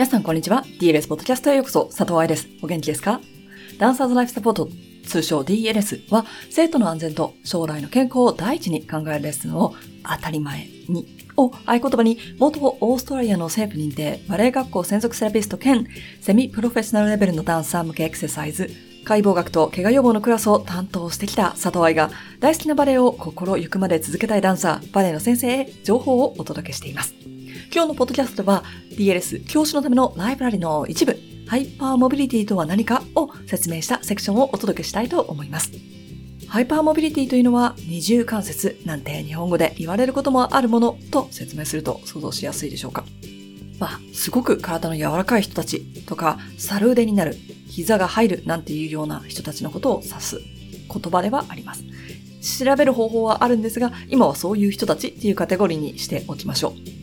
皆さんこんにちは。DLS ポッドキャストへようこそ、佐藤愛です。お元気ですか？ダンサーズライフサポート、通称 DLS は、生徒の安全と将来の健康を第一に考えるレッスンを当たり前にを合言葉に、元オーストラリアの政府認定バレエ学校専属セラピスト兼セミプロフェッショナルレベルのダンサー向けエクササイズ、解剖学と怪我予防のクラスを担当してきた佐藤愛が大好きなバレエを心ゆくまで続けたいダンサー、バレエの先生へ情報をお届けしています。今日のポッドキャストは DLS 教師のためのライブラリの一部、ハイパーモビリティとは何かを説明したセクションをお届けしたいと思います。ハイパーモビリティというのは二重関節なんて日本語で言われることもあるものと説明すると想像しやすいでしょうか。まあ、すごく体の柔らかい人たちとか、猿腕になる、膝が入るなんていうような人たちのことを指す言葉ではあります。調べる方法はあるんですが、今はそういう人たちっていうカテゴリーにしておきましょう。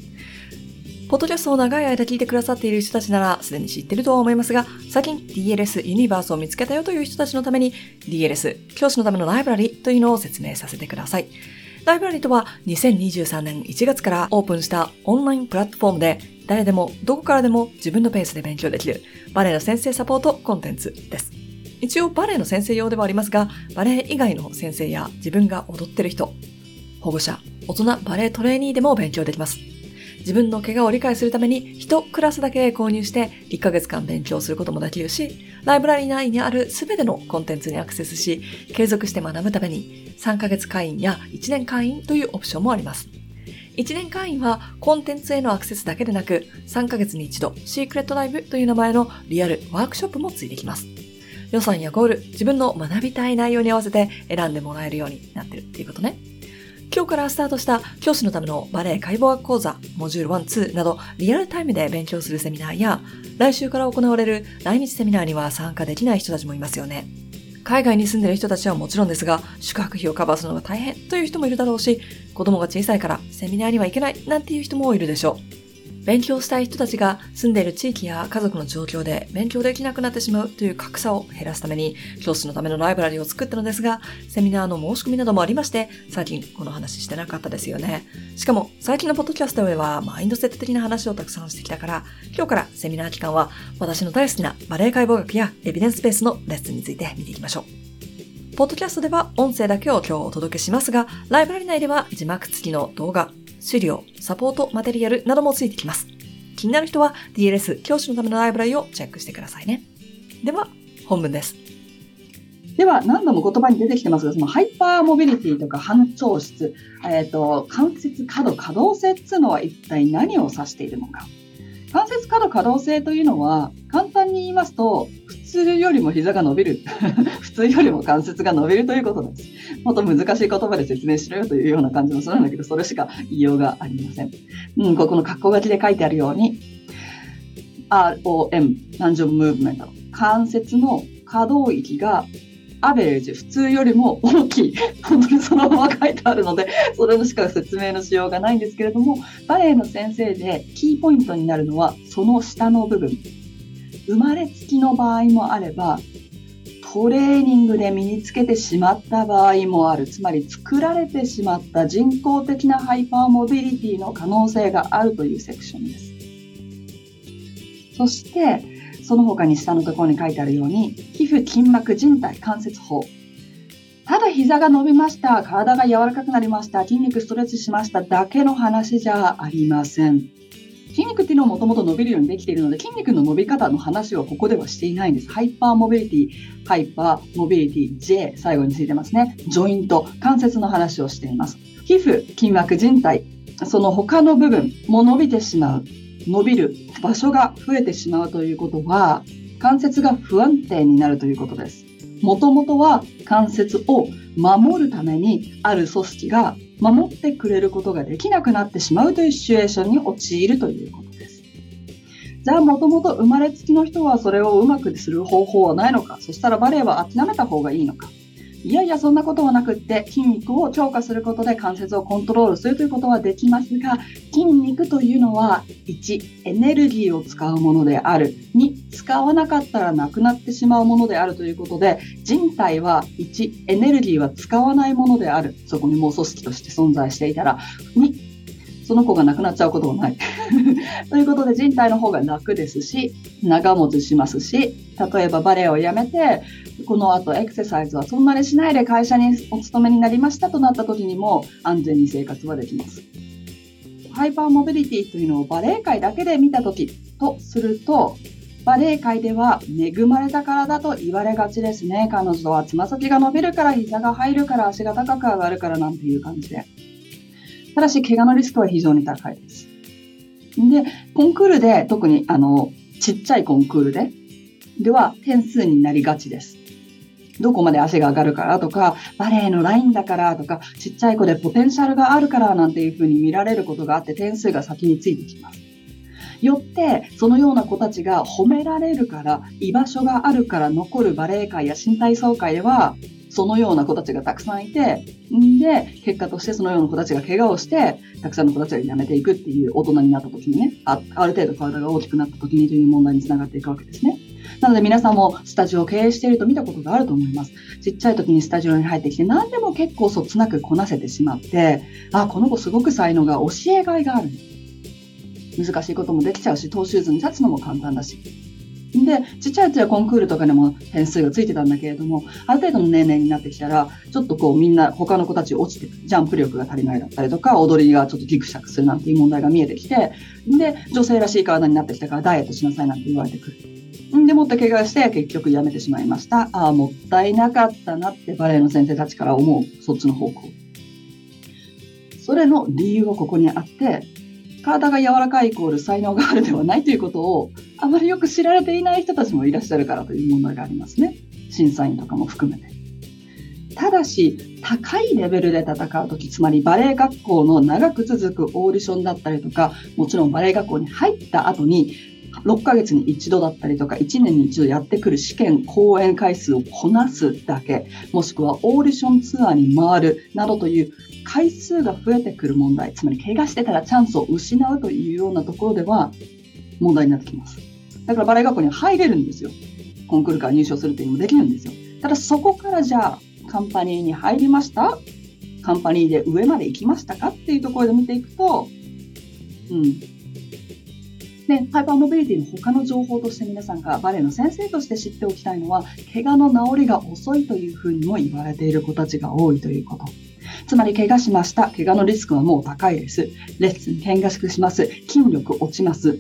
ポッドキャストを長い間聞いてくださっている人たちならすでに知ってるとは思いますが、最近 DLS ユニバースを見つけたよという人たちのために DLS 教師のためのライブラリというのを説明させてください。ライブラリとは2023年1月からオープンしたオンラインプラットフォームで誰でもどこからでも自分のペースで勉強できるバレエの先生サポートコンテンツです。一応バレエの先生用ではありますが、バレエ以外の先生や自分が踊ってる人、保護者、大人バレエトレーニーでも勉強できます。自分の怪我を理解するために1クラスだけ購入して1ヶ月間勉強することもできるし、ライブラリー内にある全てのコンテンツにアクセスし、継続して学ぶために3ヶ月会員や1年会員というオプションもあります。1年会員はコンテンツへのアクセスだけでなく、3ヶ月に一度シークレットライブという名前のリアルワークショップもついてきます。予算やゴール、自分の学びたい内容に合わせて選んでもらえるようになってるっていうことね。今日からスタートした教師のためのバレエ解剖学講座、モジュール1、2などリアルタイムで勉強するセミナーや、来週から行われる来日セミナーには参加できない人たちもいますよね。海外に住んでる人たちはもちろんですが、宿泊費をカバーするのが大変という人もいるだろうし、子供が小さいからセミナーには行けないなんていう人もいるでしょう。勉強したい人たちが住んでいる地域や家族の状況で勉強できなくなってしまうという格差を減らすために教師のためのライブラリを作ったのですが、セミナーの申し込みなどもありまして、最近この話してなかったですよね。しかも最近のポッドキャストではマインドセット的な話をたくさんしてきたから、今日からセミナー期間は私の大好きなバレエ解剖学やエビデンスベースのレッスンについて見ていきましょう。ポッドキャストでは音声だけを今日お届けしますが、ライブラリ内では字幕付きの動画、資料、サポートマテリアルなどもついてきます。気になる人は DLS 教師のためのライブラリをチェックしてくださいね。では、本文です。では、何度も言葉に出てきてますが、そのハイパーモビリティとか反調質、えっ、ー、と、関節可動、可動性っていうのは一体何を指しているのか。関節可動可動性というのは、簡単に言いますと、普通よりも膝が伸びる。普通よりも関節が伸びるということです。もっと難しい言葉で説明しろよというような感じもするんだけど、それしか言いようがありません。うん、ここの括弧書きで書いてあるように、ROM、ランジョンムーブメント。関節の可動域がアベレージ、普通よりも大きい。本当にそのまま書いてあるので、それしか説明のしようがないんですけれども、バレエの先生でキーポイントになるのは、その下の部分。生まれつきの場合もあれば、トレーニングで身につけてしまった場合もある。つまり作られてしまった人工的なハイパーモビリティの可能性があるというセクションです。そして、その他に下のところに書いてあるように、皮膚、筋膜、靭帯、関節包。ただ膝が伸びました、体が柔らかくなりました、筋肉ストレッチしましただけの話じゃありません。筋肉っていうのはもともと伸びるようにできているので、筋肉の伸び方の話をここではしていないんです。 hypermobility、hypermobility、J、最後についてますね。 joint、関節の話をしています。皮膚、筋膜、靭帯、その他の部分も伸びてしまう。伸びる場所が増えてしまうということは、関節が不安定になるということです。もともとは関節を守るためにある組織が守ってくれることができなくなってしまうというシチュエーションに陥るということです。じゃあもともと生まれつきの人はそれをうまくする方法はないのか？そしたらバレエは諦めた方がいいのか？いやいや、そんなことはなくって、筋肉を強化することで関節をコントロールするということはできますが、筋肉というのは、1、エネルギーを使うものである。2、使わなかったらなくなってしまうものであるということで、人体は1、エネルギーは使わないものである。そこにもう組織として存在していたら。2、その子が亡くなっちゃうことはない。ということで人体の方が楽ですし、長持ちしますし、例えばバレエをやめて、この後エクササイズはそんなにしないで会社にお勤めになりましたとなった時にも安全に生活はできます。ハイパーモビリティというのをバレエ界だけで見た時とすると、バレエ界では恵まれた体と言われがちですね。彼女はつま先が伸びるから膝が入るから足が高く上がるからなんていう感じで。ただし、怪我のリスクは非常に高いです。で、コンクールで、特にあの、ちっちゃいコンクールで、では点数になりがちです。どこまで足が上がるからとか、バレエのラインだからとか、ちっちゃい子でポテンシャルがあるからなんていうふうに見られることがあって点数が先についてきます。よって、そのような子たちが褒められるから、居場所があるから残るバレエ界や新体操界では、そのような子たちがたくさんいて、んで、結果としてそのような子たちが怪我をして、たくさんの子たちが辞めていくっていう大人になった時にね、あある程度体が大きくなった時にという問題につながっていくわけですね。なので皆さんもスタジオを経営していると見たことがあると思います。ちっちゃい時にスタジオに入ってきて何でも結構そつなくこなせてしまって、あ、この子すごく才能が教えがいがある。難しいこともできちゃうし、トーシューズに立つのも簡単だし。で、ちっちゃい時はコンクールとかでも点数がついてたんだけれども、ある程度の年齢になってきたら、ちょっとこうみんな他の子たち落ちてジャンプ力が足りないだったりとか、踊りがちょっとギクシャクするなんていう問題が見えてきて、で、女性らしい体になってきたからダイエットしなさいなんて言われてくる。でもって怪我して結局辞めてしまいました。ああ、もったいなかったなってバレエの先生たちから思う、そっちの方向。それの理由はここにあって、体が柔らかいイコール才能があるではないということをあまりよく知られていない人たちもいらっしゃるからという問題がありますね。審査員とかも含めて。ただし、高いレベルで戦うとき、つまりバレエ学校の長く続くオーディションだったりとか、もちろんバレエ学校に入った後に、6ヶ月に一度だったりとか、1年に一度やってくる試験、講演回数をこなすだけ、もしくはオーディションツアーに回るなどという回数が増えてくる問題、つまり怪我してたらチャンスを失うというようなところでは問題になってきます。だからバレエ学校に入れるんですよ。コンクールから入賞するっていうのもできるんですよ。ただそこからじゃあカンパニーに入りました？カンパニーで上まで行きましたか？っていうところで見ていくと、うん。で、ハイパーモビリティの他の情報として皆さんがバレエの先生として知っておきたいのは、怪我の治りが遅いというふうにも言われている子たちが多いということ。つまり怪我しました。怪我のリスクはもう高いです。レッスン見学します。筋力落ちます。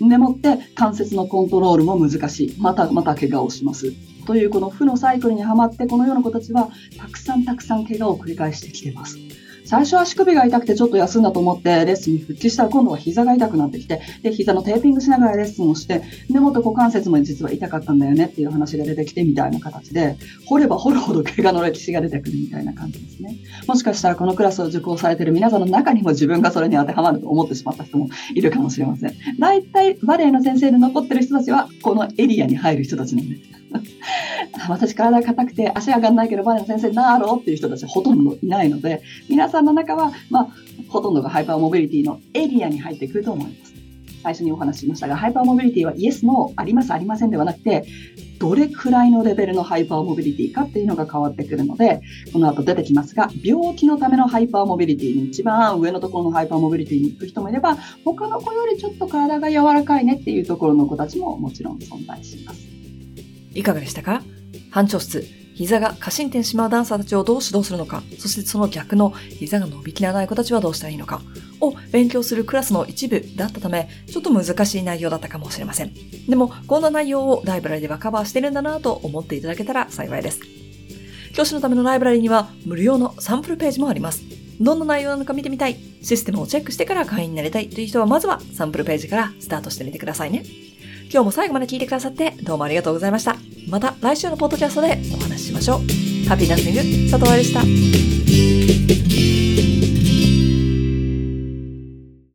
でもって関節のコントロールも難しい。またまた怪我をします。というこの負のサイクルにはまってこのような子たちはたくさんたくさん怪我を繰り返してきています。最初は足首が痛くてちょっと休んだと思ってレッスンに復帰したら今度は膝が痛くなってきて、で、膝のテーピングしながらレッスンをして、で、もっと股関節も実は痛かったんだよねっていう話が出てきてみたいな形で、掘れば掘るほど怪我の歴史が出てくるみたいな感じですね。もしかしたらこのクラスを受講されている皆さんの中にも自分がそれに当てはまると思ってしまった人もいるかもしれません。大体バレエの先生で残ってる人たちはこのエリアに入る人たちなんです。私体が硬くて足上がんないけどバレエの先生になろうっていう人たちほとんどいないので、皆さんの中は、まあ、ほとんどがハイパーモビリティのエリアに入ってくると思います。最初にお話ししましたが、ハイパーモビリティはイエス、ノー、あります、ありませんではなくて、どれくらいのレベルのハイパーモビリティかっていうのが変わってくるので、この後出てきますが、病気のためのハイパーモビリティに一番上のところのハイパーモビリティに行く人もいれば、他の子よりちょっと体が柔らかいねっていうところの子たちももちろん存在します。いかがでしたか？班長室、膝が過伸点しまうダンサーたちをどう指導するのか、そしてその逆の膝が伸びきらない子たちはどうしたらいいのかを勉強するクラスの一部だったため、ちょっと難しい内容だったかもしれません。でも、こんな内容をライブラリではカバーしてるんだなと思っていただけたら幸いです。教師のためのライブラリには無料のサンプルページもあります。どんな内容なのか見てみたい、システムをチェックしてから会員になりたいという人はまずはサンプルページからスタートしてみてくださいね。今日も最後まで聞いてくださってどうもありがとうございました。また来週のポッドキャストでお話ししましょう。ハッピーダンシング、佐藤愛でした。